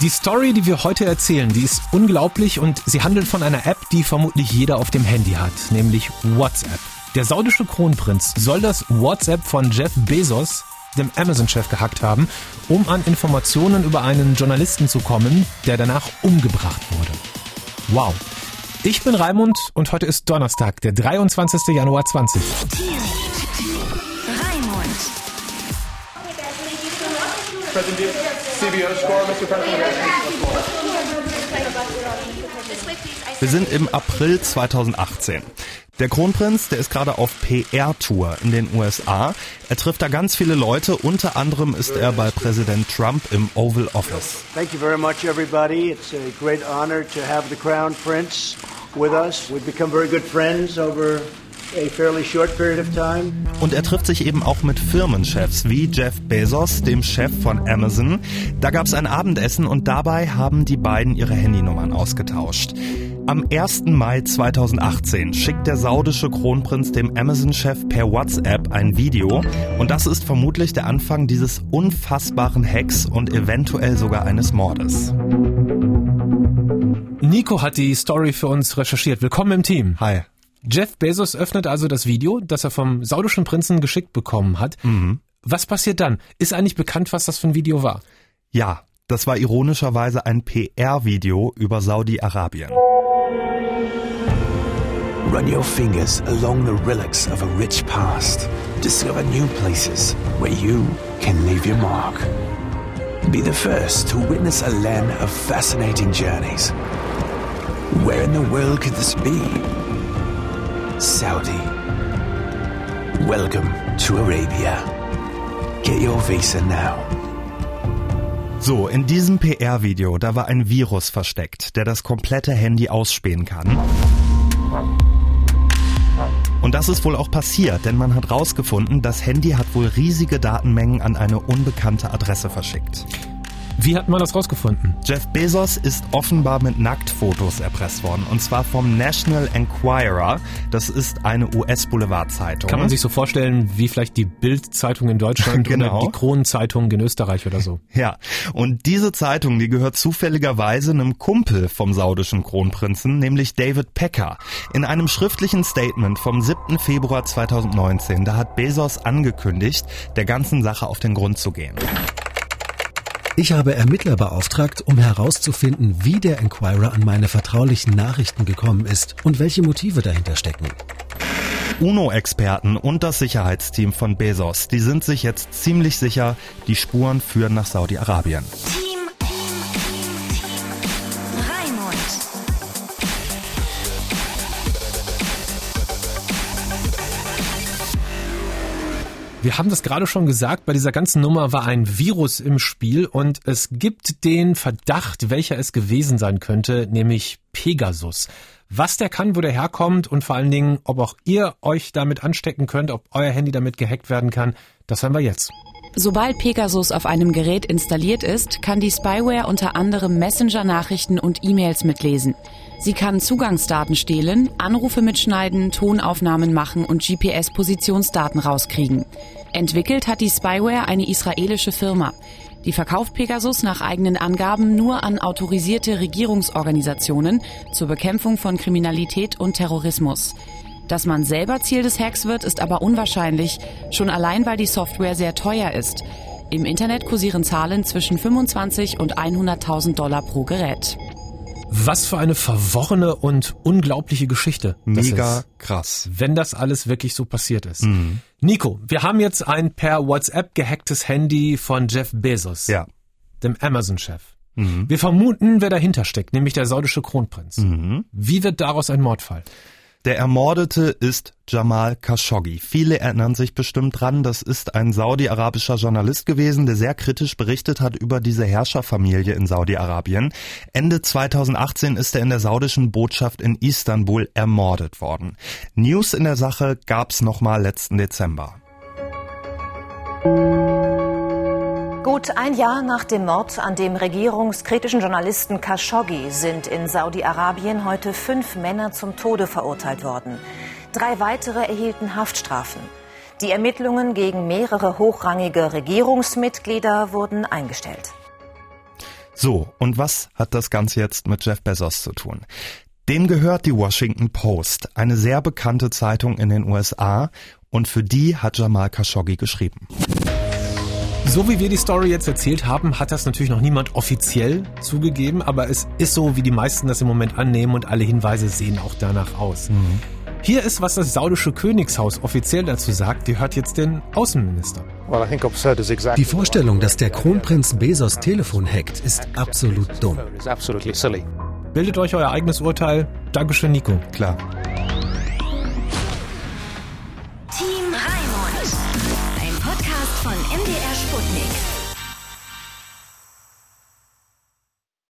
Die Story, die wir heute erzählen, die ist unglaublich und sie handelt von einer App, die vermutlich jeder auf dem Handy hat, nämlich WhatsApp. Der saudische Kronprinz soll das WhatsApp von Jeff Bezos, dem Amazon-Chef, gehackt haben, um an Informationen über einen Journalisten zu kommen, der danach umgebracht wurde. Wow. Ich bin Raimund und heute ist Donnerstag, der 23. Januar 20. Wir sind im April 2018. Der Kronprinz, der ist gerade auf PR-Tour in den USA. Er trifft da ganz viele Leute. Unter anderem ist er bei Präsident Trump im Oval Office. Thank you very much, everybody. It's a great honor to have the Crown Prince with us. We've become very good friends over und er trifft sich eben auch mit Firmenchefs wie Jeff Bezos, dem Chef von Amazon. Da gab es ein Abendessen und dabei haben die beiden ihre Handynummern ausgetauscht. Am 1. Mai 2018 schickt der saudische Kronprinz dem Amazon-Chef per WhatsApp ein Video und das ist vermutlich der Anfang dieses unfassbaren Hacks und eventuell sogar eines Mordes. Nico hat die Story für uns recherchiert. Willkommen im Team. Hi. Jeff Bezos öffnet also das Video, das er vom saudischen Prinzen geschickt bekommen hat. Mhm. Was passiert dann? Ist eigentlich bekannt, was das für ein Video war? Ja, das war ironischerweise ein PR-Video über Saudi-Arabien. Run your fingers along the relics of a rich past. Discover new places where you can leave your mark. Be the first to witness a land of fascinating journeys. Where in the world could this be? Saudi. Welcome to Arabia. Get your visa now. So, in diesem PR-Video, da war ein Virus versteckt, der das komplette Handy ausspähen kann. Und das ist wohl auch passiert, denn man hat rausgefunden, das Handy hat wohl riesige Datenmengen an eine unbekannte Adresse verschickt. Wie hat man das rausgefunden? Jeff Bezos ist offenbar mit Nacktfotos erpresst worden. Und zwar vom National Enquirer. Das ist eine US-Boulevardzeitung. Kann man sich so vorstellen, wie vielleicht die Bild-Zeitung in Deutschland genau. oder die Kronenzeitung in Österreich oder so. Ja. Und diese Zeitung, die gehört zufälligerweise einem Kumpel vom saudischen Kronprinzen, nämlich David Pecker. In einem schriftlichen Statement vom 7. Februar 2019, da hat Bezos angekündigt, der ganzen Sache auf den Grund zu gehen. Ich habe Ermittler beauftragt, um herauszufinden, wie der Enquirer an meine vertraulichen Nachrichten gekommen ist und welche Motive dahinter stecken. UNO-Experten und das Sicherheitsteam von Bezos, die sind sich jetzt ziemlich sicher, die Spuren führen nach Saudi-Arabien. Wir haben das gerade schon gesagt, bei dieser ganzen Nummer war ein Virus im Spiel und es gibt den Verdacht, welcher es gewesen sein könnte, nämlich Pegasus. Was der kann, wo der herkommt und vor allen Dingen, ob auch ihr euch damit anstecken könnt, ob euer Handy damit gehackt werden kann, das hören wir jetzt. Sobald Pegasus auf einem Gerät installiert ist, kann die Spyware unter anderem Messenger-Nachrichten und E-Mails mitlesen. Sie kann Zugangsdaten stehlen, Anrufe mitschneiden, Tonaufnahmen machen und GPS-Positionsdaten rauskriegen. Entwickelt hat die Spyware eine israelische Firma. Die verkauft Pegasus nach eigenen Angaben nur an autorisierte Regierungsorganisationen zur Bekämpfung von Kriminalität und Terrorismus. Dass man selber Ziel des Hacks wird, ist aber unwahrscheinlich, schon allein weil die Software sehr teuer ist. Im Internet kursieren Zahlen zwischen 25 und 100.000 Dollar pro Gerät. Was für eine verworrene und unglaubliche Geschichte. Mega krass. Wenn das alles wirklich so passiert ist. Mhm. Nico, wir haben jetzt ein per WhatsApp gehacktes Handy von Jeff Bezos. Ja. Dem Amazon-Chef. Mhm. Wir vermuten, wer dahinter steckt, nämlich der saudische Kronprinz. Mhm. Wie wird daraus ein Mordfall? Der Ermordete ist Jamal Khashoggi. Viele erinnern sich bestimmt dran, das ist ein saudi-arabischer Journalist gewesen, der sehr kritisch berichtet hat über diese Herrscherfamilie in Saudi-Arabien. Ende 2018 ist er in der saudischen Botschaft in Istanbul ermordet worden. News in der Sache gab's nochmal letzten Dezember. Gut ein Jahr nach dem Mord an dem regierungskritischen Journalisten Khashoggi sind in Saudi-Arabien heute fünf Männer zum Tode verurteilt worden. Drei weitere erhielten Haftstrafen. Die Ermittlungen gegen mehrere hochrangige Regierungsmitglieder wurden eingestellt. So, und was hat das Ganze jetzt mit Jeff Bezos zu tun? Dem gehört die Washington Post, eine sehr bekannte Zeitung in den USA, und für die hat Jamal Khashoggi geschrieben. So wie wir die Story jetzt erzählt haben, hat das natürlich noch niemand offiziell zugegeben, aber es ist so, wie die meisten das im Moment annehmen und alle Hinweise sehen auch danach aus. Mhm. Hier ist, was das saudische Königshaus offiziell dazu sagt. Die hört jetzt den Außenminister. Die Vorstellung, dass der Kronprinz Bezos Telefon hackt, ist absolut dumm. Bildet euch euer eigenes Urteil. Dankeschön, Nico. Klar. Podcast von MDR Sputnik.